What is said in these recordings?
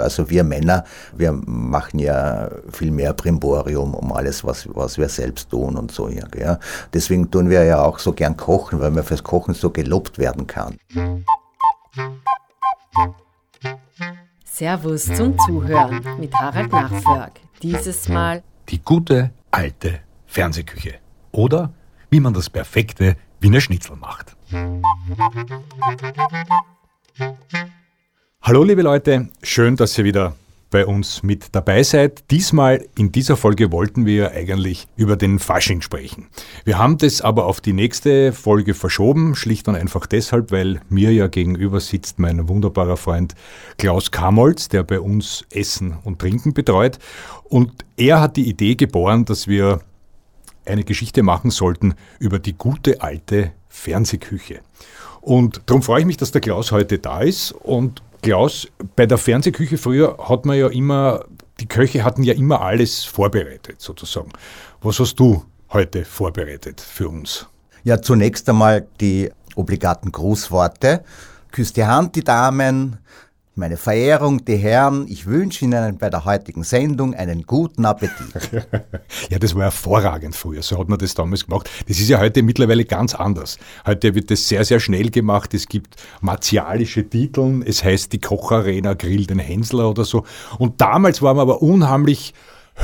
Also wir Männer, wir machen ja viel mehr Primborium um alles, was, was wir selbst tun und so. Ja. Deswegen tun wir ja auch so gern kochen, weil man fürs Kochen so gelobt werden kann. Servus zum Zuhören mit Harald Nachförg. Dieses Mal die gute alte Fernsehküche. Oder wie man das perfekte Wiener Schnitzel macht. Hallo liebe Leute, schön, dass ihr wieder bei uns mit dabei seid. Diesmal in dieser Folge wollten wir eigentlich über den Fasching sprechen. Wir haben das aber auf die nächste Folge verschoben, schlicht und einfach deshalb, weil mir ja gegenüber sitzt mein wunderbarer Freund Klaus Kamolz, der bei uns Essen und Trinken betreut. Und er hat die Idee geboren, dass wir eine Geschichte machen sollten über die gute alte Fernsehküche. Und darum freue ich mich, dass der Klaus heute da ist und Klaus, bei der Fernsehküche früher hat man ja immer, die Köche hatten ja immer alles vorbereitet sozusagen. Was hast du heute vorbereitet für uns? Ja, zunächst einmal die obligaten Grußworte. Küsst die Hand, die Damen, meine Verehrung, die Herren, ich wünsche Ihnen bei der heutigen Sendung einen guten Appetit. ja, das war hervorragend früher, so hat man das damals gemacht. Das ist ja heute mittlerweile ganz anders. Heute wird das sehr, sehr schnell gemacht. Es gibt martialische Titel, es heißt die Kocharena Grill den Hänsler oder so. Und damals war man aber unheimlich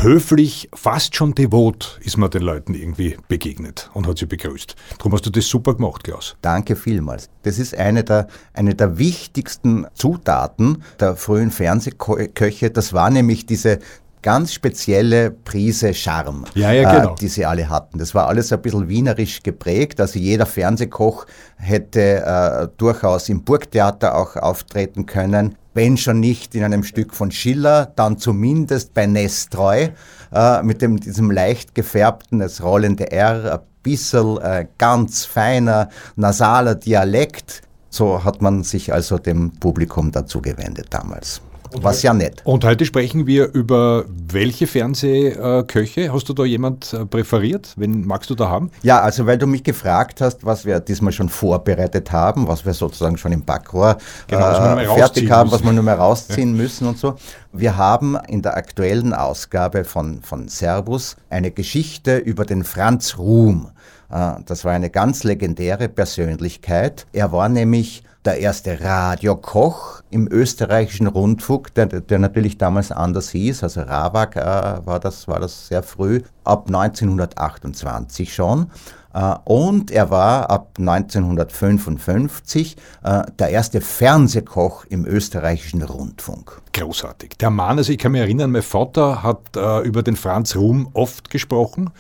höflich, fast schon devot ist man den Leuten irgendwie begegnet und hat sie begrüßt. Darum hast du das super gemacht, Klaus. Danke vielmals. Das ist eine der, eine der wichtigsten Zutaten der frühen Fernsehköche. Das war nämlich diese ganz spezielle Prise Charme, ja, ja, genau. äh, die sie alle hatten. Das war alles ein bisschen wienerisch geprägt. Also jeder Fernsehkoch hätte äh, durchaus im Burgtheater auch auftreten können wenn schon nicht in einem Stück von Schiller, dann zumindest bei Nestreu äh, mit dem, diesem leicht gefärbten, das rollende R, ein bisschen äh, ganz feiner, nasaler Dialekt. So hat man sich also dem Publikum dazu gewendet damals. Was ja nett. Und heute sprechen wir über welche Fernsehköche? Hast du da jemand äh, präferiert? Wen magst du da haben? Ja, also weil du mich gefragt hast, was wir diesmal schon vorbereitet haben, was wir sozusagen schon im Backrohr genau, äh, fertig haben, müssen. was wir nur mehr rausziehen ja. müssen und so. Wir haben in der aktuellen Ausgabe von, von Servus eine Geschichte über den Franz Ruhm. Äh, das war eine ganz legendäre Persönlichkeit. Er war nämlich der erste Radiokoch im österreichischen Rundfunk, der, der natürlich damals anders hieß, also Rawak äh, war, das, war das sehr früh, ab 1928 schon. Äh, und er war ab 1955 äh, der erste Fernsehkoch im österreichischen Rundfunk. Großartig. Der Mann, also ich kann mich erinnern, mein Vater hat äh, über den Franz Ruhm oft gesprochen.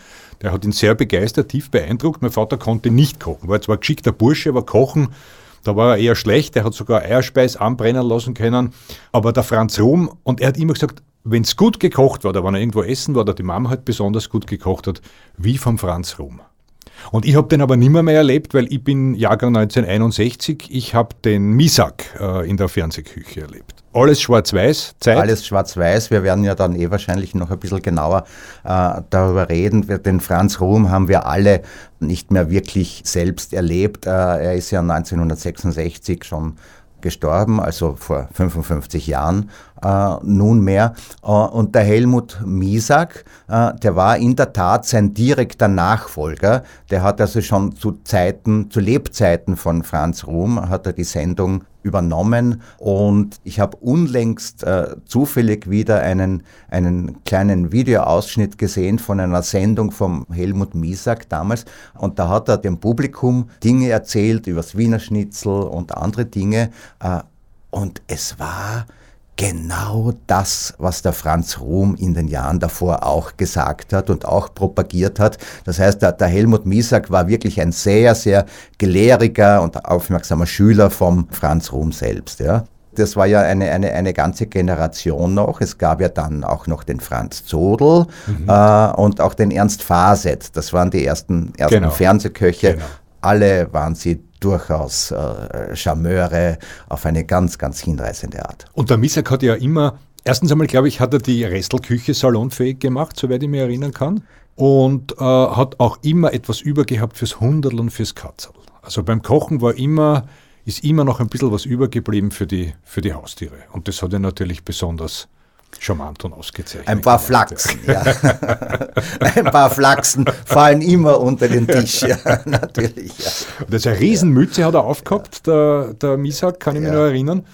Der hat ihn sehr begeistert, tief beeindruckt. Mein Vater konnte nicht kochen, war zwar geschickter Bursche, aber kochen da war er eher schlecht, er hat sogar Eierspeis anbrennen lassen können. Aber der Franz Ruhm, und er hat immer gesagt, wenn es gut gekocht war, oder wenn er irgendwo essen war, oder die Mama halt besonders gut gekocht hat, wie vom Franz Ruhm. Und ich habe den aber nimmer mehr erlebt, weil ich bin Jahrgang 1961. Ich habe den Misak äh, in der Fernsehküche erlebt. Alles schwarz-weiß, Zeit? Alles schwarz-weiß. Wir werden ja dann eh wahrscheinlich noch ein bisschen genauer äh, darüber reden. Den Franz Ruhm haben wir alle nicht mehr wirklich selbst erlebt. Äh, er ist ja 1966 schon gestorben, also vor 55 Jahren äh, nunmehr. Äh, und der Helmut Misak, äh, der war in der Tat sein direkter Nachfolger. Der hat also schon zu Zeiten, zu Lebzeiten von Franz Ruhm, hat er die Sendung übernommen und ich habe unlängst äh, zufällig wieder einen, einen kleinen Videoausschnitt gesehen von einer Sendung vom Helmut Misak damals und da hat er dem Publikum Dinge erzählt über das Wiener Schnitzel und andere Dinge äh, und es war genau das, was der Franz Ruhm in den Jahren davor auch gesagt hat und auch propagiert hat. Das heißt, der, der Helmut Misak war wirklich ein sehr, sehr gelehriger und aufmerksamer Schüler vom Franz Ruhm selbst. Ja. Das war ja eine, eine, eine ganze Generation noch. Es gab ja dann auch noch den Franz Zodl mhm. äh, und auch den Ernst Faset. Das waren die ersten, ersten genau. Fernsehköche. Genau. Alle waren sie durchaus äh, Charmeure auf eine ganz, ganz hinreißende Art. Und der Misak hat ja immer, erstens einmal glaube ich, hat er die Restelküche salonfähig gemacht, soweit ich mich erinnern kann. Und äh, hat auch immer etwas übergehabt fürs Hunderl und fürs Katzel. Also beim Kochen war immer ist immer noch ein bisschen was übergeblieben für die, für die Haustiere. Und das hat er natürlich besonders charmant und ausgezeichnet. Ein paar Flachsen, ja. ein paar Flachsen fallen immer unter den Tisch, ja, natürlich. Ja. Das ist eine Riesenmütze, hat er aufgehabt, der, der Misak, kann ich mich noch erinnern.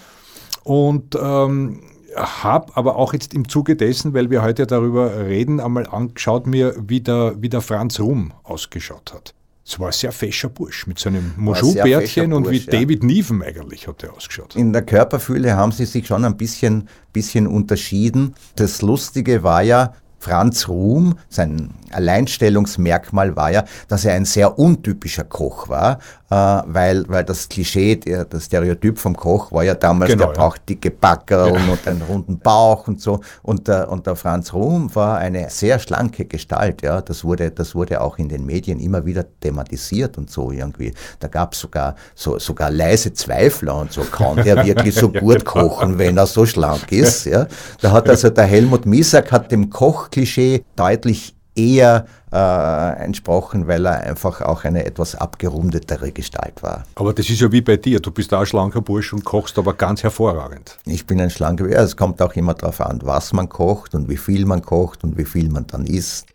Und ähm, habe aber auch jetzt im Zuge dessen, weil wir heute darüber reden, einmal angeschaut mir, wie der, wie der Franz Rum ausgeschaut hat. Es war ein sehr fescher Bursch mit seinem Moschou-Bärtchen und wie ja. David Neven eigentlich hat er ausgeschaut. In der Körperfülle haben sie sich schon ein bisschen, bisschen unterschieden. Das Lustige war ja, Franz Ruhm, sein Alleinstellungsmerkmal war ja, dass er ein sehr untypischer Koch war, äh, weil, weil das Klischee, der, das Stereotyp vom Koch war ja damals, genau, der ja. braucht dicke Backerl ja. und einen runden Bauch und so. Und der, und der Franz Ruhm war eine sehr schlanke Gestalt, ja. Das wurde, das wurde auch in den Medien immer wieder thematisiert und so irgendwie. Da gab es sogar, so, sogar leise Zweifler und so, kann der wirklich so gut genau. kochen, wenn er so schlank ist, ja. Da hat also der Helmut Misak hat dem Kochklischee deutlich eher äh, entsprochen, weil er einfach auch eine etwas abgerundetere Gestalt war. Aber das ist ja wie bei dir, du bist auch ein schlanker Bursch und kochst aber ganz hervorragend. Ich bin ein schlanker Bursch, es kommt auch immer darauf an, was man kocht und wie viel man kocht und wie viel man dann isst.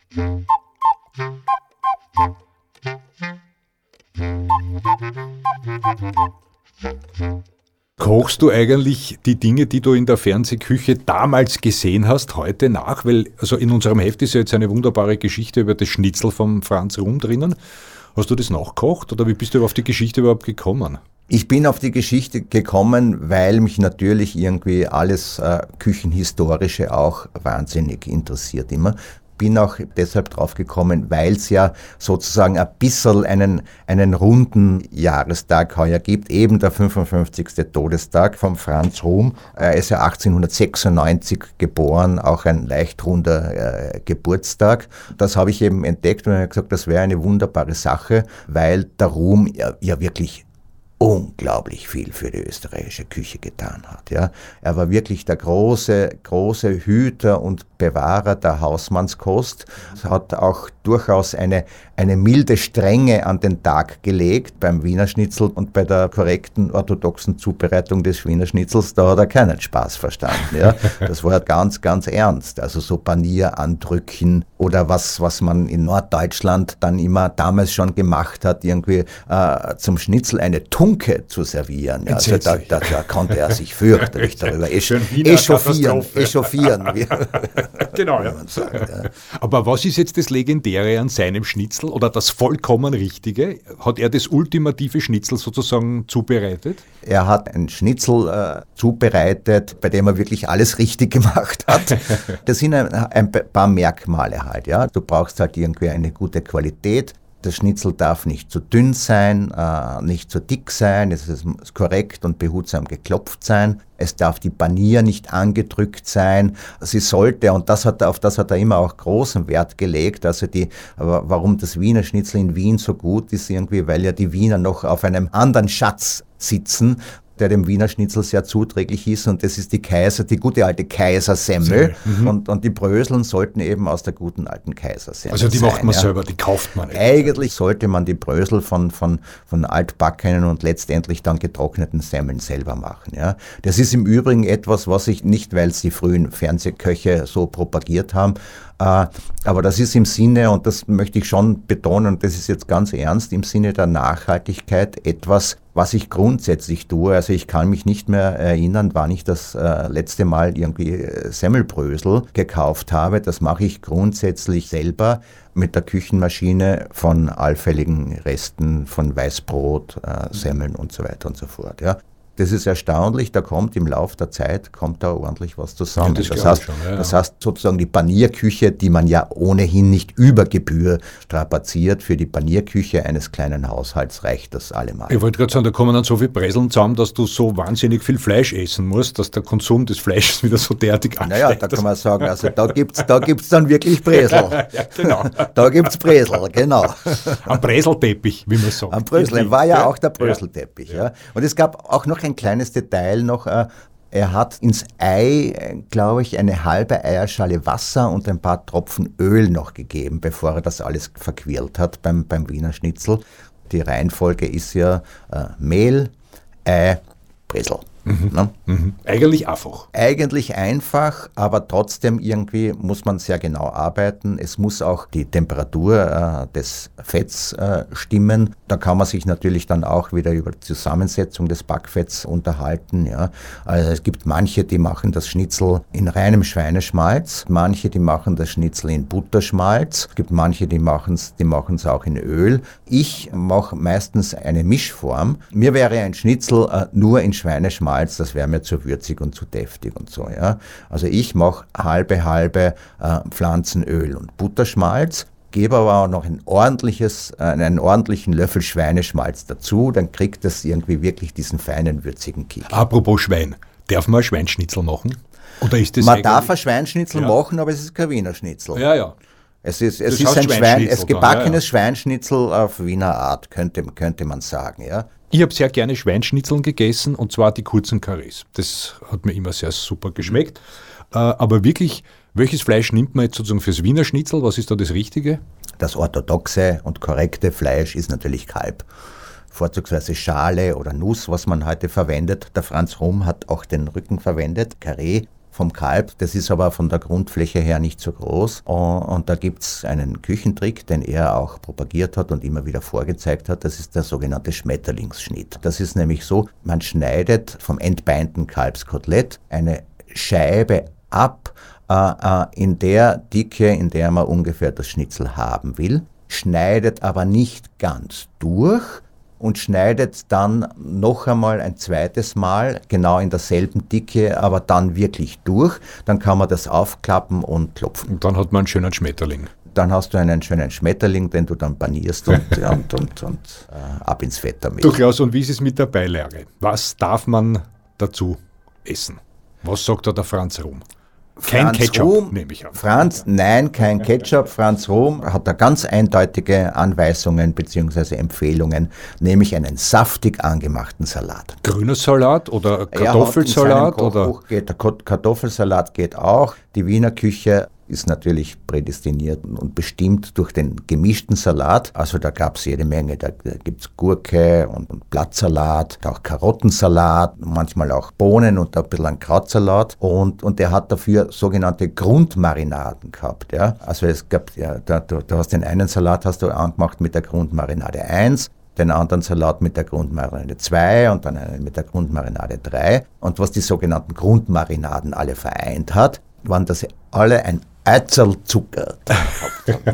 Kochst du eigentlich die Dinge, die du in der Fernsehküche damals gesehen hast, heute nach? Weil also in unserem Heft ist ja jetzt eine wunderbare Geschichte über das Schnitzel vom Franz Rum drinnen. Hast du das nachgekocht oder wie bist du auf die Geschichte überhaupt gekommen? Ich bin auf die Geschichte gekommen, weil mich natürlich irgendwie alles äh, Küchenhistorische auch wahnsinnig interessiert immer bin auch deshalb drauf gekommen, weil es ja sozusagen ein bisschen einen, einen runden Jahrestag heuer gibt, eben der 55. Todestag von Franz Ruhm. Er ist ja 1896 geboren, auch ein leicht runder äh, Geburtstag. Das habe ich eben entdeckt und habe gesagt, das wäre eine wunderbare Sache, weil der Ruhm ja, ja wirklich unglaublich viel für die österreichische Küche getan hat. Ja. Er war wirklich der große, große Hüter und Bewahrer der Hausmannskost, hat auch durchaus eine, eine milde Strenge an den Tag gelegt beim Wiener Schnitzel und bei der korrekten orthodoxen Zubereitung des Wiener Schnitzels, da hat er keinen Spaß verstanden. Ja. Das war ganz, ganz ernst. Also so Panier andrücken oder was, was man in Norddeutschland dann immer damals schon gemacht hat, irgendwie äh, zum Schnitzel eine Tunke zu servieren. Ja. Also da, da, da, konnte er sich fürchterlich darüber echauffieren. echauffieren. genau, ja. Sagt, ja. Aber was ist jetzt das Legendäre an seinem Schnitzel oder das vollkommen Richtige? Hat er das ultimative Schnitzel sozusagen zubereitet? Er hat ein Schnitzel äh, zubereitet, bei dem er wirklich alles richtig gemacht hat. das sind ein, ein paar Merkmale halt. Ja. Du brauchst halt irgendwie eine gute Qualität. Das Schnitzel darf nicht zu dünn sein, äh, nicht zu dick sein, es ist korrekt und behutsam geklopft sein. Es darf die Panier nicht angedrückt sein. Sie sollte, und das hat, auf das hat er immer auch großen Wert gelegt, also die, warum das Wiener Schnitzel in Wien so gut ist, irgendwie, weil ja die Wiener noch auf einem anderen Schatz sitzen, der dem Wiener Schnitzel sehr zuträglich ist und das ist die Kaiser, die gute alte Kaisersemmel mhm. und, und die Bröseln sollten eben aus der guten alten Kaisersemmel Also die sein, macht man ja. selber, die kauft man. Nicht. Eigentlich sollte man die Brösel von, von, von altbackenen und letztendlich dann getrockneten Semmeln selber machen. Ja. Das ist im Übrigen etwas, was ich nicht, weil es die frühen Fernsehköche so propagiert haben, aber das ist im Sinne, und das möchte ich schon betonen, und das ist jetzt ganz ernst, im Sinne der Nachhaltigkeit etwas, was ich grundsätzlich tue. Also ich kann mich nicht mehr erinnern, wann ich das äh, letzte Mal irgendwie äh, Semmelbrösel gekauft habe. Das mache ich grundsätzlich selber mit der Küchenmaschine von allfälligen Resten von Weißbrot, Semmeln und so weiter und so fort. Ja. Das ist erstaunlich, da kommt im Laufe der Zeit kommt da ordentlich was zusammen. Ja, das, das, heißt, schon, ja, das heißt sozusagen die Panierküche, die man ja ohnehin nicht über Gebühr strapaziert, für die Panierküche eines kleinen Haushalts reicht das allemal. Ich wollte gerade sagen, da kommen dann so viele Breseln zusammen, dass du so wahnsinnig viel Fleisch essen musst, dass der Konsum des Fleisches wieder so derartig ansteigt. Naja, da kann man sagen, also da gibt es da gibt's dann wirklich Bresel. ja, genau. Da gibt es Bresel, genau. Am Breselteppich, wie man sagt. Am Brösel war ja auch der Bröselteppich. Ja. Und es gab auch noch ein kleines Detail noch. Äh, er hat ins Ei, glaube ich, eine halbe Eierschale Wasser und ein paar Tropfen Öl noch gegeben, bevor er das alles verquirlt hat beim, beim Wiener Schnitzel. Die Reihenfolge ist ja äh, Mehl, Ei, Bresel. Ne? Mhm. Eigentlich einfach. Eigentlich einfach, aber trotzdem irgendwie muss man sehr genau arbeiten. Es muss auch die Temperatur äh, des Fetts äh, stimmen. Da kann man sich natürlich dann auch wieder über die Zusammensetzung des Backfetts unterhalten. Ja. Also es gibt manche, die machen das Schnitzel in reinem Schweineschmalz, manche, die machen das Schnitzel in Butterschmalz, es gibt manche, die machen es die machen's auch in Öl. Ich mache meistens eine Mischform. Mir wäre ein Schnitzel äh, nur in Schweineschmalz Malz, das wäre mir zu würzig und zu deftig und so. Ja. Also ich mache halbe, halbe äh, Pflanzenöl und Butterschmalz, gebe aber auch noch ein ordentliches, äh, einen ordentlichen Löffel Schweineschmalz dazu, dann kriegt das irgendwie wirklich diesen feinen, würzigen Kick. Apropos Schwein, darf man Schweinschnitzel machen? Oder ist das man darf ein Schweinschnitzel ja. machen, aber es ist kein Wiener Schnitzel. Ja, ja. Es ist, es ist ein Schwein, es gebackenes ja, ja. Schweinschnitzel auf Wiener Art, könnte, könnte man sagen. Ja. Ich habe sehr gerne Schweinschnitzeln gegessen und zwar die kurzen Karrees. Das hat mir immer sehr super geschmeckt. Äh, aber wirklich, welches Fleisch nimmt man jetzt sozusagen fürs Wiener Schnitzel? Was ist da das Richtige? Das orthodoxe und korrekte Fleisch ist natürlich Kalb. Vorzugsweise Schale oder Nuss, was man heute verwendet. Der Franz Rum hat auch den Rücken verwendet, Karree vom Kalb. Das ist aber von der Grundfläche her nicht so groß. Und da gibt es einen Küchentrick, den er auch propagiert hat und immer wieder vorgezeigt hat. Das ist der sogenannte Schmetterlingsschnitt. Das ist nämlich so, man schneidet vom entbeinten Kalbskotelett eine Scheibe ab, äh, äh, in der Dicke, in der man ungefähr das Schnitzel haben will, schneidet aber nicht ganz durch, und schneidet dann noch einmal ein zweites Mal, genau in derselben Dicke, aber dann wirklich durch. Dann kann man das aufklappen und klopfen. Und dann hat man einen schönen Schmetterling. Dann hast du einen schönen Schmetterling, den du dann panierst und, und, und, und äh, ab ins Fett damit. Du Klaus, und wie ist es mit der Beilage? Was darf man dazu essen? Was sagt da der Franz rum? Kein Franz Ketchup, Ruhm, nehme ich an. Franz, nein, kein Ketchup. Franz Ruhm hat da ganz eindeutige Anweisungen bzw. Empfehlungen, nämlich einen saftig angemachten Salat. Grüner Salat oder Kartoffelsalat? Oder? Geht, der Kartoffelsalat geht auch. Die Wiener Küche ist natürlich prädestiniert und bestimmt durch den gemischten Salat. Also da gab es jede Menge. Da gibt es Gurke und, Blattsalat, auch Karottensalat, manchmal auch Bohnen und ein bisschen Krautsalat. Und, und der hat dafür sogenannte Grundmarinaden gehabt. Ja? Also es gab, ja, da, du, du hast den einen Salat hast du angemacht mit der Grundmarinade 1 den anderen Salat mit der Grundmarinade 2 und dann einen mit der Grundmarinade 3. Und was die sogenannten Grundmarinaden alle vereint hat, waren das alle ein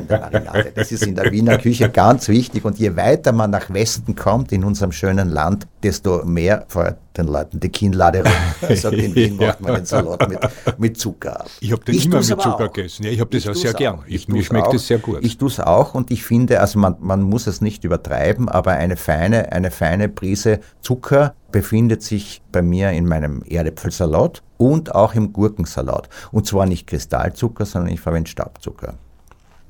Marinade. Das ist in der Wiener Küche ganz wichtig. Und je weiter man nach Westen kommt in unserem schönen Land, desto mehr feuert den Leuten die Kinnlade rum. Sagt, in Wien macht man den Salat mit, mit Zucker. Ich habe den ich immer mit Zucker gegessen. Ja, ich habe das ich auch sehr gern. Ich, mir schmeckt es sehr gut. Ich tue es auch und ich finde, also man, man muss es nicht übertreiben, aber eine feine, eine feine Prise Zucker befindet sich bei mir in meinem Erdäpfelsalat und auch im Gurkensalat. Und zwar nicht Kristallzucker, sondern ich verwende Stabzucker.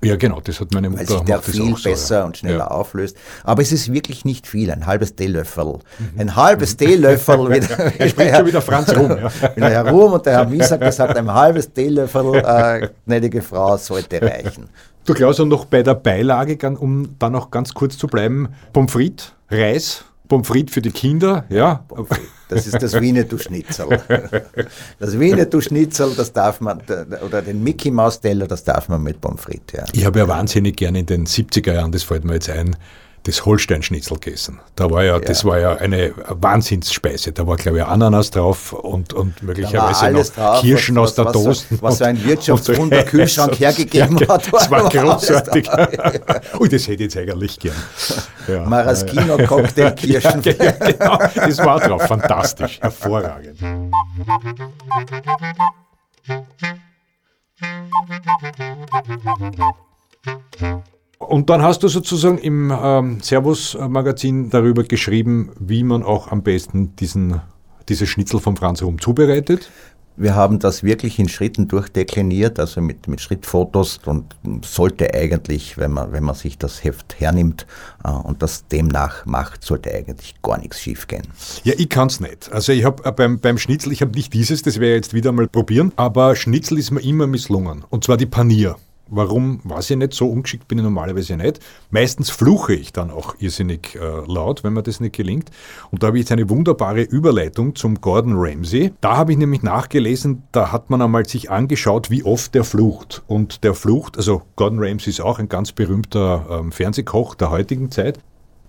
Ja, genau, das hat meine Mutter Weil sich der viel besser so, und schneller ja. auflöst. Aber es ist wirklich nicht viel, ein halbes Teelöffel. Mhm. Ein halbes Teelöffel. wieder, er spricht schon wieder Franz rum. Ja. Wieder herum und der Herr Mies hat gesagt, ein halbes Teelöffel, äh, gnädige Frau, sollte reichen. Du Klaus, und noch bei der Beilage, um dann noch ganz kurz zu bleiben, Pommes frites, Reis, Pommes frites für die Kinder, ja. Das ist das Winnetou-Schnitzel. Das Winnetou-Schnitzel, das darf man, oder den Mickey Maus Teller, das darf man mit Pommes frites, ja. Ich habe ja wahnsinnig gerne in den 70er Jahren, das fällt mir jetzt ein, das Holsteinschnitzel gegessen. Da war ja, ja, das war ja eine Wahnsinnsspeise. Da war, glaube ich, Ananas drauf und, und möglicherweise noch drauf, Kirschen was, aus der Dose. Was, was so ein Wirtschaftswunder Kühlschrank hergegeben ja, hat. Das war großartig. Ui, das hätte ich jetzt eigentlich gern. Ja. Maraschino Cocktail Kirschen. Genau, das war drauf. Fantastisch. Hervorragend. Und dann hast du sozusagen im ähm, Servus-Magazin darüber geschrieben, wie man auch am besten diesen, diese Schnitzel vom Franz Rum zubereitet. Wir haben das wirklich in Schritten durchdekliniert, also mit, mit Schrittfotos und sollte eigentlich, wenn man, wenn man sich das Heft hernimmt äh, und das demnach macht, sollte eigentlich gar nichts schiefgehen. Ja, ich kann es nicht. Also ich habe äh, beim, beim Schnitzel, ich habe nicht dieses, das werde ich jetzt wieder mal probieren, aber Schnitzel ist mir immer misslungen. Und zwar die Panier. Warum, weiß ich nicht, so ungeschickt bin ich normalerweise nicht. Meistens fluche ich dann auch irrsinnig äh, laut, wenn mir das nicht gelingt. Und da habe ich jetzt eine wunderbare Überleitung zum Gordon Ramsay. Da habe ich nämlich nachgelesen, da hat man einmal sich angeschaut, wie oft der flucht. Und der flucht, also Gordon Ramsay ist auch ein ganz berühmter ähm, Fernsehkoch der heutigen Zeit.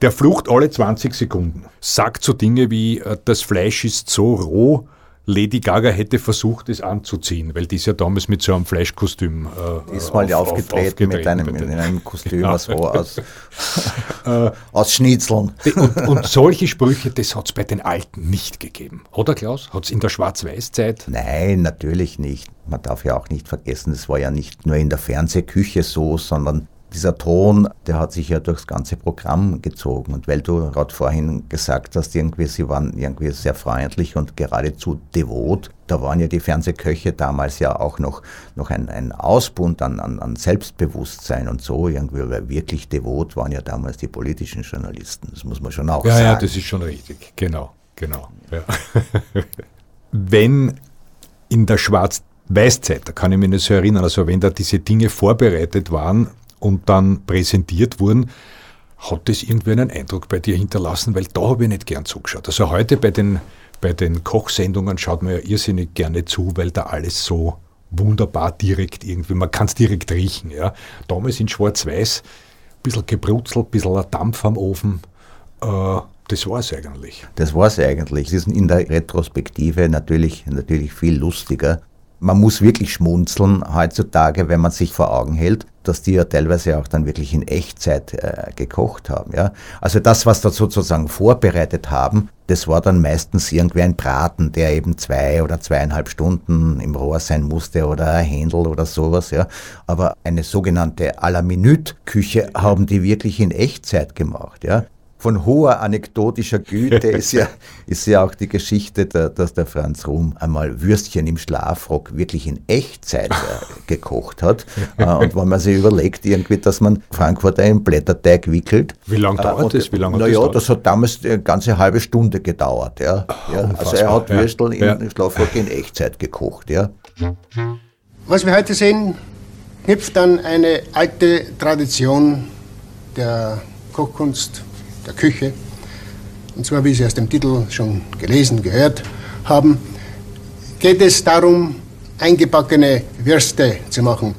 Der flucht alle 20 Sekunden. Sagt so Dinge wie, äh, das Fleisch ist so roh, Lady Gaga hätte versucht, es anzuziehen, weil die ist ja damals mit so einem Fleischkostüm äh, ist mal auf, aufgetreten, aufgetreten mit einem, in einem Kostüm genau. so aus, aus Schnitzeln. Und, und solche Sprüche, das hat es bei den Alten nicht gegeben. Oder Klaus? Hat es in der Schwarz-Weiß-Zeit? Nein, natürlich nicht. Man darf ja auch nicht vergessen, es war ja nicht nur in der Fernsehküche so, sondern dieser Ton, der hat sich ja durchs ganze Programm gezogen. Und weil du gerade vorhin gesagt hast, irgendwie, sie waren irgendwie sehr freundlich und geradezu devot, da waren ja die Fernsehköche damals ja auch noch, noch ein, ein Ausbund an, an, an Selbstbewusstsein und so. Irgendwie, weil wirklich devot waren ja damals die politischen Journalisten. Das muss man schon auch ja, sagen. Ja, das ist schon richtig. Genau, genau. Ja. Wenn in der Schwarz-Weiß-Zeit, da kann ich mich nicht so erinnern, also wenn da diese Dinge vorbereitet waren, und dann präsentiert wurden, hat das irgendwie einen Eindruck bei dir hinterlassen, weil da habe ich nicht gern zugeschaut. Also heute bei den, bei den Kochsendungen schaut man ja irrsinnig gerne zu, weil da alles so wunderbar direkt irgendwie, man kann es direkt riechen. Ja. Damals in Schwarz-Weiß, ein bisschen gebrutzelt, ein bisschen Dampf am Ofen. Äh, das war es eigentlich. Das war es eigentlich. Es ist in der Retrospektive natürlich, natürlich viel lustiger. Man muss wirklich schmunzeln heutzutage, wenn man sich vor Augen hält, dass die ja teilweise auch dann wirklich in Echtzeit äh, gekocht haben. Ja? Also das, was da sozusagen vorbereitet haben, das war dann meistens irgendwie ein Braten, der eben zwei oder zweieinhalb Stunden im Rohr sein musste oder ein Händel oder sowas. Ja? Aber eine sogenannte à la Minute Küche haben die wirklich in Echtzeit gemacht. Ja? Von hoher anekdotischer Güte ist ja, ist ja auch die Geschichte, dass der Franz Ruhm einmal Würstchen im Schlafrock wirklich in Echtzeit äh, gekocht hat. Äh, und wenn man sich überlegt, irgendwie, dass man Frankfurter im Blätterteig wickelt. Wie lange äh, dauert das? Wie lange naja, das, das hat damals eine ganze halbe Stunde gedauert. Ja. ja also er hat Würstel ja. im Schlafrock in Echtzeit gekocht. Ja. Was wir heute sehen, knüpft an eine alte Tradition der Kochkunst der Küche. Und zwar, wie Sie aus dem Titel schon gelesen, gehört haben, geht es darum, eingebackene Würste zu machen.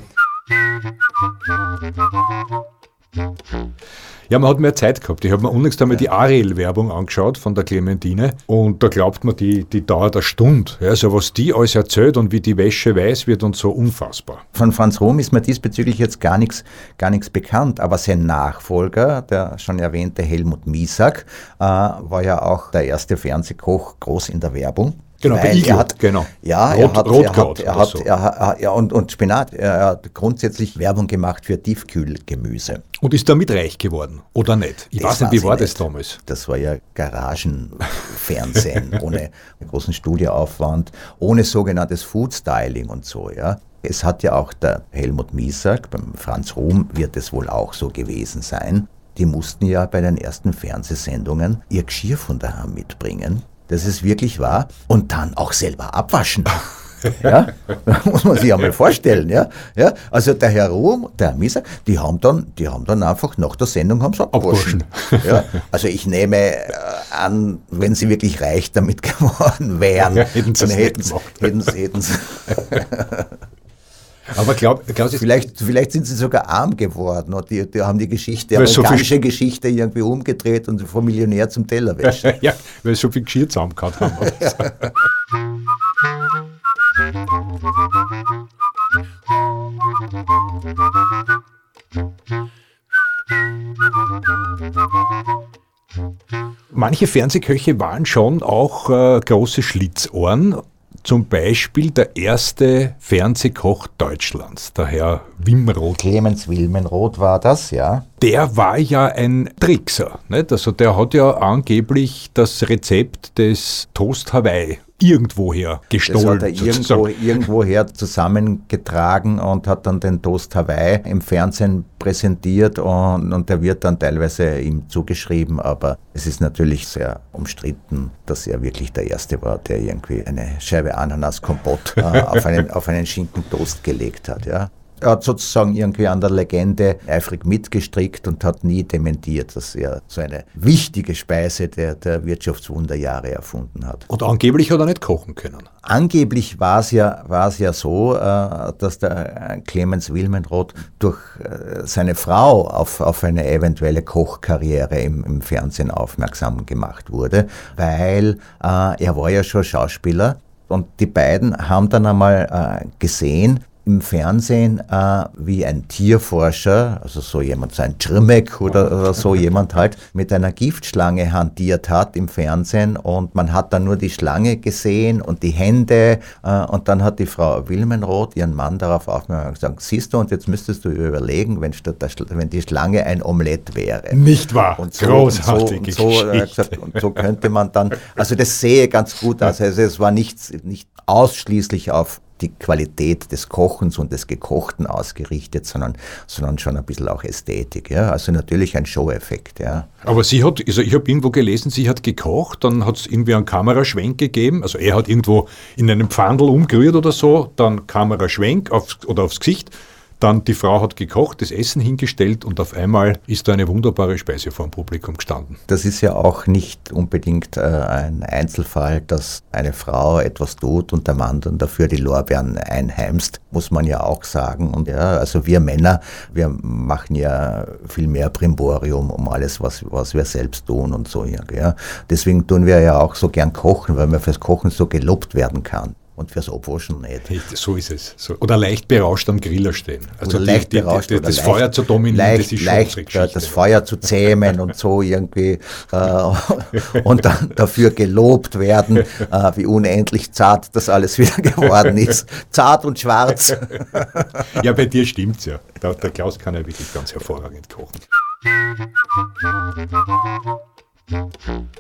Ja, man hat mehr Zeit gehabt. Ich habe mir unlängst einmal die Ariel-Werbung angeschaut von der Clementine und da glaubt man, die, die dauert eine Stunde. Also was die alles erzählt und wie die Wäsche weiß wird und so unfassbar. Von Franz Rom ist mir diesbezüglich jetzt gar nichts gar bekannt, aber sein Nachfolger, der schon erwähnte Helmut Miesack, äh, war ja auch der erste Fernsehkoch groß in der Werbung. Genau, bei Iglo, hat, genau. Ja, Rot, er hat, Rotkraut er hat, er hat, er, ja, und, und Spinat. Er hat grundsätzlich Werbung gemacht für Tiefkühlgemüse. Und ist damit reich geworden, oder nicht? Ich das weiß nicht, wie war das damals? Das war ja Garagenfernsehen, ohne großen Studioaufwand, ohne sogenanntes Food-Styling und so, ja. Es hat ja auch der Helmut Miesack, beim Franz Ruhm wird es wohl auch so gewesen sein. Die mussten ja bei den ersten Fernsehsendungen ihr Geschirr von daheim mitbringen das ist wirklich wahr, und dann auch selber abwaschen. Ja, muss man sich einmal vorstellen, ja. ja. Also der Herr Ruhm, der Herr Mieser, die haben dann, die haben dann einfach nach der Sendung haben sie abgewaschen. Ja. Also ich nehme äh, an, wenn sie wirklich reich damit geworden wären, ja, hätten dann hätten sie, hätten sie, hätten sie aber glaub, glaub vielleicht, vielleicht sind sie sogar arm geworden und die, die haben die Geschichte, die amerikanische so Geschichte irgendwie umgedreht und vom Millionär zum Tellerwäscher. ja, weil sie so viel Geschirr zusammengehauen haben. Manche Fernsehköche waren schon auch äh, große Schlitzohren zum Beispiel der erste Fernsehkoch Deutschlands, der Herr Wimroth. Clemens Wilmenroth war das, ja. Der war ja ein Trickser. Nicht? Also der hat ja angeblich das Rezept des Toast Hawaii irgendwoher gestohlen. Das hat er irgendwo, irgendwoher zusammengetragen und hat dann den Toast Hawaii im Fernsehen präsentiert und, und der wird dann teilweise ihm zugeschrieben, aber es ist natürlich sehr umstritten, dass er wirklich der Erste war, der irgendwie eine Scheibe Ananas-Kompott äh, auf, einen, auf einen Schinkentoast gelegt hat. Ja. Er hat sozusagen irgendwie an der Legende eifrig mitgestrickt und hat nie dementiert, dass er so eine wichtige Speise der, der Wirtschaftswunderjahre erfunden hat. Und angeblich hat er nicht kochen können. Angeblich war es ja, war es ja so, äh, dass der Clemens Wilmenroth durch äh, seine Frau auf, auf eine eventuelle Kochkarriere im, im Fernsehen aufmerksam gemacht wurde, weil äh, er war ja schon Schauspieler und die beiden haben dann einmal äh, gesehen, im Fernsehen äh, wie ein Tierforscher, also so jemand, so ein Trimek oder, oder so jemand halt, mit einer Giftschlange hantiert hat im Fernsehen und man hat dann nur die Schlange gesehen und die Hände äh, und dann hat die Frau Wilmenroth ihren Mann darauf aufmerksam gesagt, siehst du, und jetzt müsstest du überlegen, wenn, statt der, wenn die Schlange ein Omelett wäre. Nicht wahr? Und so, Großartige und so, und so, gesagt, und so könnte man dann, also das sehe ganz gut aus. Also es war nichts, nicht ausschließlich auf die Qualität des Kochens und des Gekochten ausgerichtet, sondern, sondern schon ein bisschen auch Ästhetik. Ja? Also natürlich ein Show-Effekt. Ja. Aber sie hat, also ich habe irgendwo gelesen, sie hat gekocht, dann hat es irgendwie einen Kameraschwenk gegeben. Also er hat irgendwo in einem Pfandel umgerührt oder so, dann Kameraschwenk aufs, oder aufs Gesicht dann die Frau hat gekocht, das Essen hingestellt und auf einmal ist da eine wunderbare Speise vor dem Publikum gestanden. Das ist ja auch nicht unbedingt äh, ein Einzelfall, dass eine Frau etwas tut und der Mann dann dafür die Lorbeeren einheimst, muss man ja auch sagen. Und ja, also wir Männer, wir machen ja viel mehr Primborium um alles, was, was wir selbst tun und so. Ja. Deswegen tun wir ja auch so gern kochen, weil man fürs Kochen so gelobt werden kann und fürs Abwaschen nicht. So ist es. So. Oder leicht berauscht am Griller stehen. Also oder leicht die, berauscht die, die, das Feuer zu dominieren, leicht, das ist leicht, das Feuer zu zähmen und so irgendwie äh, und dann dafür gelobt werden, äh, wie unendlich zart das alles wieder geworden ist. Zart und schwarz. ja, bei dir stimmt's ja. Der, der Klaus kann ja wirklich ganz hervorragend kochen.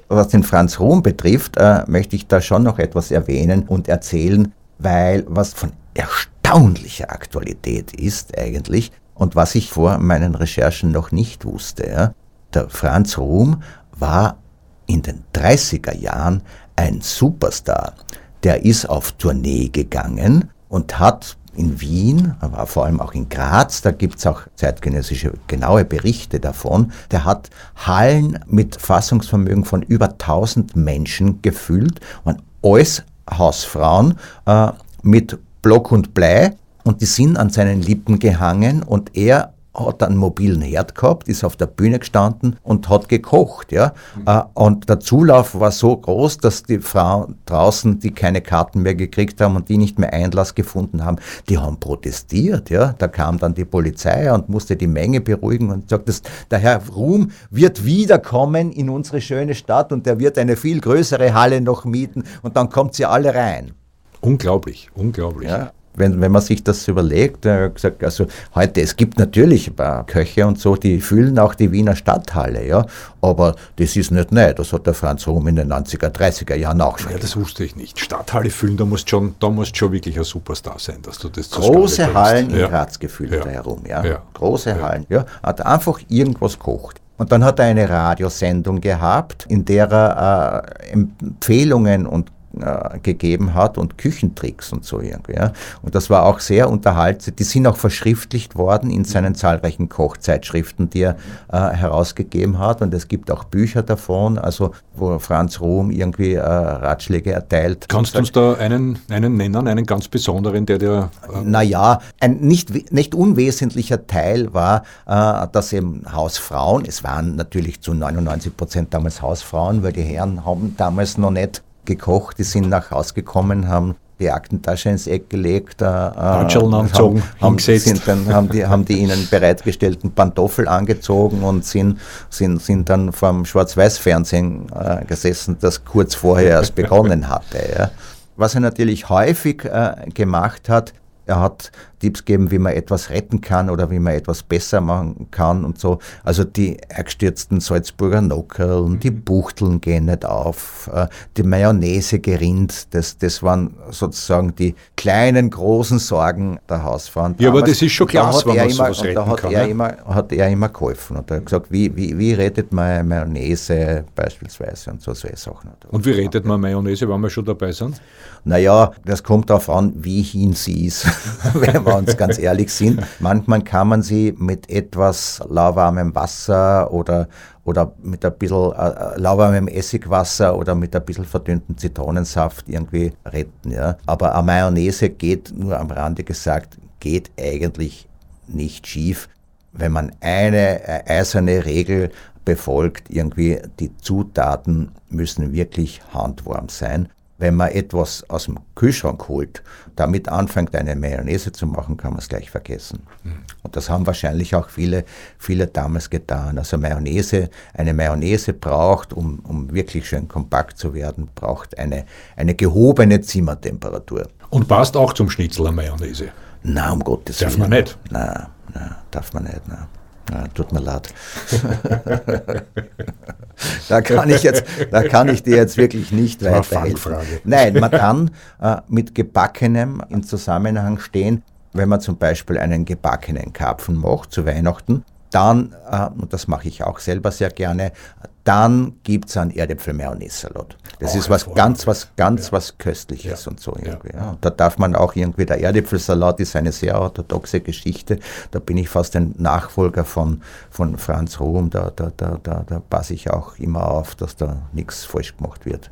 Was den Franz Ruhm betrifft, äh, möchte ich da schon noch etwas erwähnen und erzählen, weil was von erstaunlicher Aktualität ist eigentlich und was ich vor meinen Recherchen noch nicht wusste. Ja, der Franz Ruhm war in den 30er Jahren ein Superstar. Der ist auf Tournee gegangen und hat in Wien, aber vor allem auch in Graz, da gibt es auch zeitgenössische genaue Berichte davon, der hat Hallen mit Fassungsvermögen von über 1000 Menschen gefüllt. Und alles Hausfrauen äh, mit Block und Blei. Und die sind an seinen Lippen gehangen. Und er hat einen mobilen Herd gehabt, ist auf der Bühne gestanden und hat gekocht. Ja? Mhm. Und der Zulauf war so groß, dass die Frauen draußen, die keine Karten mehr gekriegt haben und die nicht mehr Einlass gefunden haben, die haben protestiert. Ja? Da kam dann die Polizei und musste die Menge beruhigen und sagt, dass der Herr Ruhm wird wiederkommen in unsere schöne Stadt und der wird eine viel größere Halle noch mieten und dann kommt sie alle rein. Unglaublich, unglaublich. Ja wenn, wenn man sich das überlegt, er hat gesagt, also heute, es gibt natürlich ein paar Köche und so, die füllen auch die Wiener Stadthalle, ja, aber das ist nicht neu, das hat der Franz Rom in den 90er, 30er Jahren auch schon. Ja, das wusste ich nicht. Stadthalle füllen, da musst schon, da musst schon wirklich ein Superstar sein, dass du das Große Hallen in ja. Graz gefüllt ja. herum, ja. ja. Große. Hallen, ja. Hat einfach irgendwas kocht. Und dann hat er eine Radiosendung gehabt, in der er äh, Empfehlungen und äh, gegeben hat und Küchentricks und so irgendwie. Ja. Und das war auch sehr unterhaltsam. Die sind auch verschriftlicht worden in seinen zahlreichen Kochzeitschriften, die er äh, herausgegeben hat. Und es gibt auch Bücher davon, also wo Franz Ruhm irgendwie äh, Ratschläge erteilt. Kannst du uns da einen, einen nennen, einen ganz besonderen, der der... Äh naja, ein nicht, nicht unwesentlicher Teil war, äh, dass eben Hausfrauen, es waren natürlich zu 99 Prozent damals Hausfrauen, weil die Herren haben damals noch nicht gekocht, die sind nach Hause gekommen, haben die Aktentasche ins Eck gelegt, äh, Handschellen angezogen, haben, sind dann, haben, die, haben die ihnen bereitgestellten Pantoffel angezogen und sind, sind, sind dann vom Schwarz-Weiß-Fernsehen äh, gesessen, das kurz vorher erst begonnen hatte. Ja. Was er natürlich häufig äh, gemacht hat, er hat Tipps gegeben, wie man etwas retten kann oder wie man etwas besser machen kann und so. Also die eingestürzten Salzburger Nockerl, die mhm. Buchteln gehen nicht auf, äh, die Mayonnaise gerinnt, das, das waren sozusagen die kleinen, großen Sorgen der Hausfrauen. Ja, aber das ist schon klasse, wenn man immer, sowas retten da hat kann. Er ne? immer, hat er immer geholfen und er hat gesagt, wie, wie, wie rettet man Mayonnaise beispielsweise und so solche Sachen. Und wie rettet man Mayonnaise, wenn wir schon dabei sind? Naja, das kommt darauf an, wie hin sie ist. wenn man wir uns ganz ehrlich sind. Manchmal kann man sie mit etwas lauwarmem Wasser oder, oder mit ein bisschen äh, äh lauwarmem Essigwasser oder mit ein bisschen verdünnten Zitronensaft irgendwie retten. Ja. Aber eine Mayonnaise geht, nur am Rande gesagt, geht eigentlich nicht schief, wenn man eine eiserne Regel befolgt, irgendwie die Zutaten müssen wirklich handwarm sein. Wenn man etwas aus dem Kühlschrank holt, damit anfängt, eine Mayonnaise zu machen, kann man es gleich vergessen. Mhm. Und das haben wahrscheinlich auch viele, viele damals getan. Also Mayonnaise, eine Mayonnaise braucht, um, um wirklich schön kompakt zu werden, braucht eine, eine gehobene Zimmertemperatur. Und passt auch zum Schnitzel eine Mayonnaise? Na, um Gottes Willen. Darf man nicht? Nein, nein, darf man nicht. Nein. Ja, tut mir leid. da, kann ich jetzt, da kann ich dir jetzt wirklich nicht weiterhelfen. Nein, man kann äh, mit Gebackenem in Zusammenhang stehen, wenn man zum Beispiel einen gebackenen Karpfen macht zu Weihnachten, dann, äh, und das mache ich auch selber sehr gerne, dann gibt es einen Erdäpfel-Mayonnaise-Salat. Das oh, ist was ganz, was ganz, ja. was Köstliches ja. und so irgendwie. Ja. Und da darf man auch irgendwie, der Erdäpfelsalat ist eine sehr orthodoxe Geschichte. Da bin ich fast ein Nachfolger von, von Franz Ruhm. Da, da, da, da, da passe ich auch immer auf, dass da nichts falsch gemacht wird.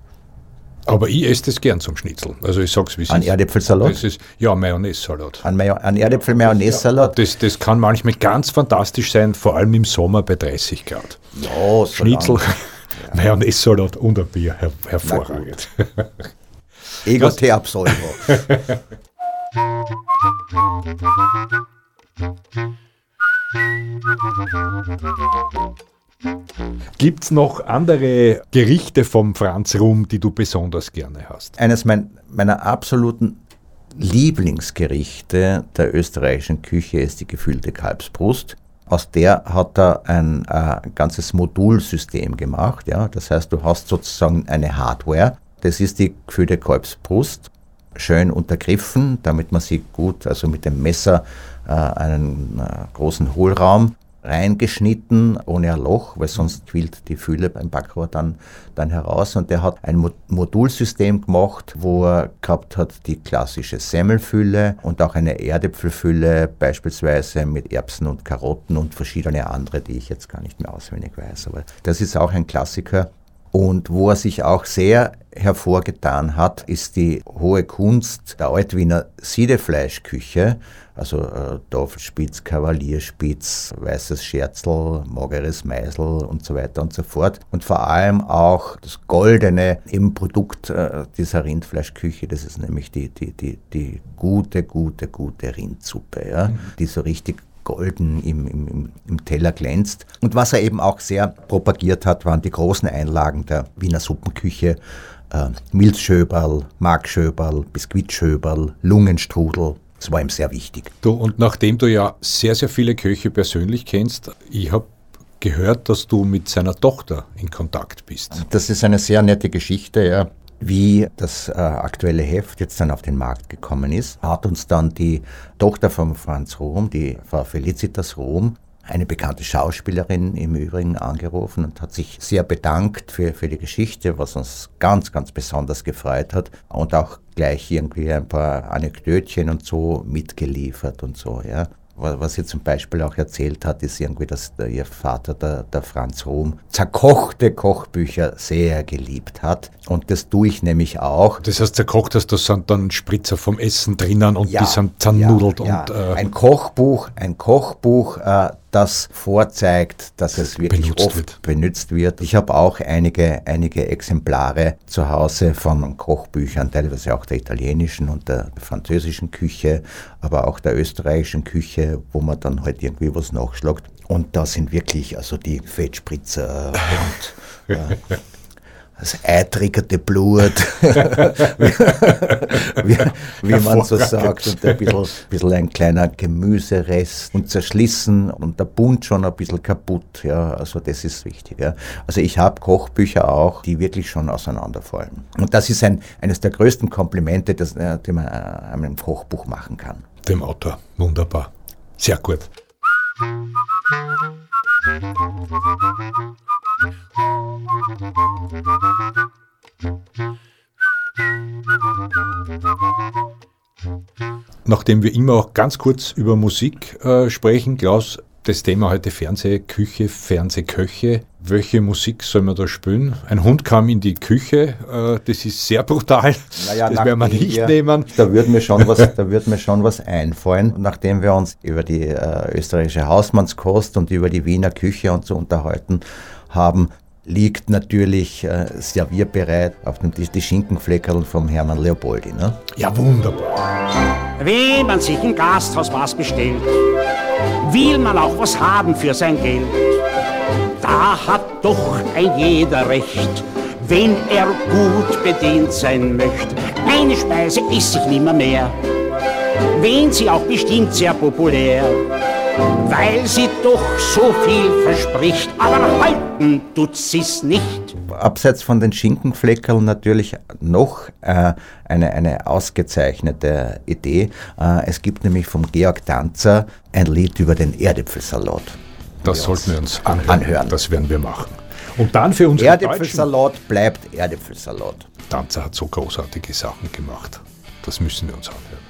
Aber ich esse das gern zum Schnitzel. Also ich sag's wie es ist. Ein Erdäpfelsalat? Das ist, ja, Mayonnaise-Salat. Ein, Mayo ein Erdäpfel-Mayonnaise-Salat? Das, das kann manchmal ganz fantastisch sein, vor allem im Sommer bei 30 Grad. Ja, Schnitzel, ja. Mayonnaise-Salat und ein Bier, her hervorragend. Ego te absolvo. Gibt es noch andere Gerichte vom Franz Rum, die du besonders gerne hast? Eines mein, meiner absoluten Lieblingsgerichte der österreichischen Küche ist die gefüllte Kalbsbrust. Aus der hat er ein äh, ganzes Modulsystem gemacht. Ja? Das heißt, du hast sozusagen eine Hardware. Das ist die gefüllte Kalbsbrust, schön untergriffen, damit man sie gut, also mit dem Messer äh, einen äh, großen Hohlraum reingeschnitten, ohne ein Loch, weil sonst quillt die Fülle beim Backrohr dann, dann heraus. Und der hat ein Modulsystem gemacht, wo er gehabt hat die klassische Semmelfülle und auch eine Erdäpfelfülle, beispielsweise mit Erbsen und Karotten und verschiedene andere, die ich jetzt gar nicht mehr auswendig weiß. Aber das ist auch ein Klassiker. Und wo er sich auch sehr hervorgetan hat, ist die hohe Kunst der Altwiener Siedefleischküche, also äh, Tafelspitz, Kavalierspitz, weißes Scherzel, mageres Meisel und so weiter und so fort. Und vor allem auch das goldene im Produkt äh, dieser Rindfleischküche, das ist nämlich die, die, die, die gute, gute, gute Rindsuppe, ja, mhm. die so richtig golden im, im, im Teller glänzt. Und was er eben auch sehr propagiert hat, waren die großen Einlagen der Wiener Suppenküche. Äh, Milzschöberl, Markschöberl, Biskuitschöberl, Lungenstrudel, das war ihm sehr wichtig. Du, und nachdem du ja sehr, sehr viele Köche persönlich kennst, ich habe gehört, dass du mit seiner Tochter in Kontakt bist. Das ist eine sehr nette Geschichte, ja wie das äh, aktuelle Heft jetzt dann auf den Markt gekommen ist, hat uns dann die Tochter von Franz Rom, die Frau Felicitas Rom, eine bekannte Schauspielerin im Übrigen angerufen und hat sich sehr bedankt für, für die Geschichte, was uns ganz, ganz besonders gefreut hat und auch gleich irgendwie ein paar Anekdötchen und so mitgeliefert und so, ja. Was sie zum Beispiel auch erzählt hat, ist irgendwie, dass der, ihr Vater, der, der Franz Ruhm, zerkochte Kochbücher sehr geliebt hat. Und das tue ich nämlich auch. Das heißt, zerkocht hast, da sind dann Spritzer vom Essen drinnen und ja, die sind zernudelt. Ja, und, Äh ein Kochbuch, ein Kochbuch, äh, das vorzeigt, dass es wirklich benutzt oft wird. benutzt wird. Ich habe auch einige, einige Exemplare zu Hause von Kochbüchern, teilweise auch der italienischen und der französischen Küche, aber auch der österreichischen Küche, wo man dann halt irgendwie was nachschlägt. Und da sind wirklich also die Fettspritzer und äh, das eitriggerte Blut, wie, wie man so sagt, und ein bisschen, bisschen, ein kleiner Gemüserest und zerschlissen und der Bund schon ein bisschen kaputt. Ja, also das ist wichtig. Ja. Also ich habe Kochbücher auch, die wirklich schon auseinanderfallen. Und das ist ein, eines der größten Komplimente, das, äh, die man äh, einem Kochbuch machen kann. Dem Autor. Wunderbar. Sehr gut. Nachdem wir immer auch ganz kurz über Musik äh, sprechen, Klaus, das Thema heute Fernsehküche, Fernsehköche. Welche Musik soll man da spielen? Ein Hund kam in die Küche, äh, das ist sehr brutal. Naja, das werden wir nicht wir, nehmen. Da würde mir, schon was, da würd mir schon was einfallen. Nachdem wir uns über die äh, österreichische Hausmannskost und über die Wiener Küche und so unterhalten haben, liegt natürlich äh, servierbereit auf dem Tisch die Schinkenfleckerl vom Hermann Leopoldi. Ne? Ja, wunderbar. Wenn man sich im Gasthaus was bestellt, will man auch was haben für sein Geld. Da hat doch ein jeder Recht, wenn er gut bedient sein möchte. Eine Speise ist sich nimmer mehr, wenn sie auch bestimmt sehr populär weil sie doch so viel verspricht, aber halten tut sie's nicht. Abseits von den Schinkenfleckerl natürlich noch äh, eine, eine ausgezeichnete Idee. Äh, es gibt nämlich vom Georg Danzer ein Lied über den Erdäpfelsalat. Das ja, sollten wir uns anhören. anhören. Das werden wir machen. Und dann für unsere Erdäpfelsalat Deutschen. bleibt Erdäpfelsalat. Danzer hat so großartige Sachen gemacht. Das müssen wir uns anhören.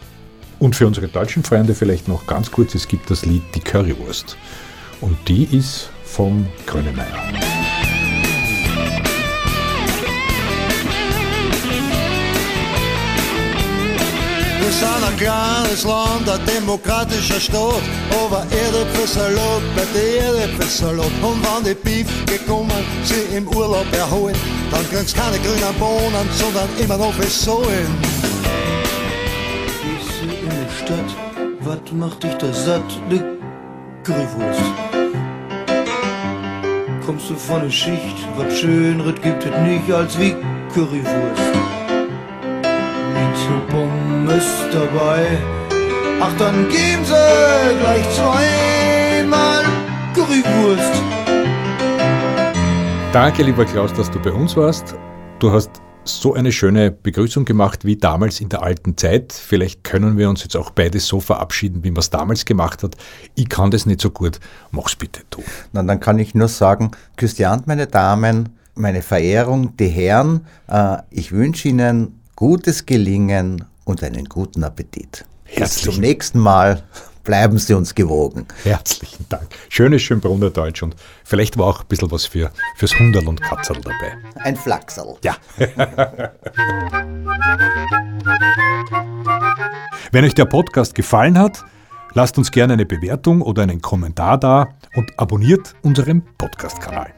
Und für unsere deutschen Freunde vielleicht noch ganz kurz, es gibt das Lied Die Currywurst. Und die ist vom Grönemeyer. Wir sind ein kleines Land, ein demokratischer Staat, aber Erdäpfelsalat bei der Erdäpfelsalat. Und wenn die Beef gekommen, sie im Urlaub erholen, dann kriegst keine grünen Bohnen, sondern immer noch Versohlen. Stadt. Was macht dich da satt? Currywurst. Kommst du von der Schicht, was Schöneres gibt es nicht als wie Currywurst. Mit Pommes dabei. Ach, dann geben sie gleich zweimal Currywurst. Danke, lieber Klaus, dass du bei uns warst. Du hast so eine schöne Begrüßung gemacht wie damals in der alten Zeit. Vielleicht können wir uns jetzt auch beide so verabschieden, wie man es damals gemacht hat. Ich kann das nicht so gut. Mach's bitte du. Na, dann kann ich nur sagen, Christian, meine Damen, meine Verehrung, die Herren, äh, ich wünsche Ihnen gutes Gelingen und einen guten Appetit. Herzlichen. Bis zum nächsten Mal bleiben Sie uns gewogen. Herzlichen Dank. Schönes Schönbrunner Deutsch und vielleicht war auch ein bisschen was für, fürs Hunderl und Katzel dabei. Ein Flachserl. Ja. Wenn euch der Podcast gefallen hat, lasst uns gerne eine Bewertung oder einen Kommentar da und abonniert unseren Podcast-Kanal.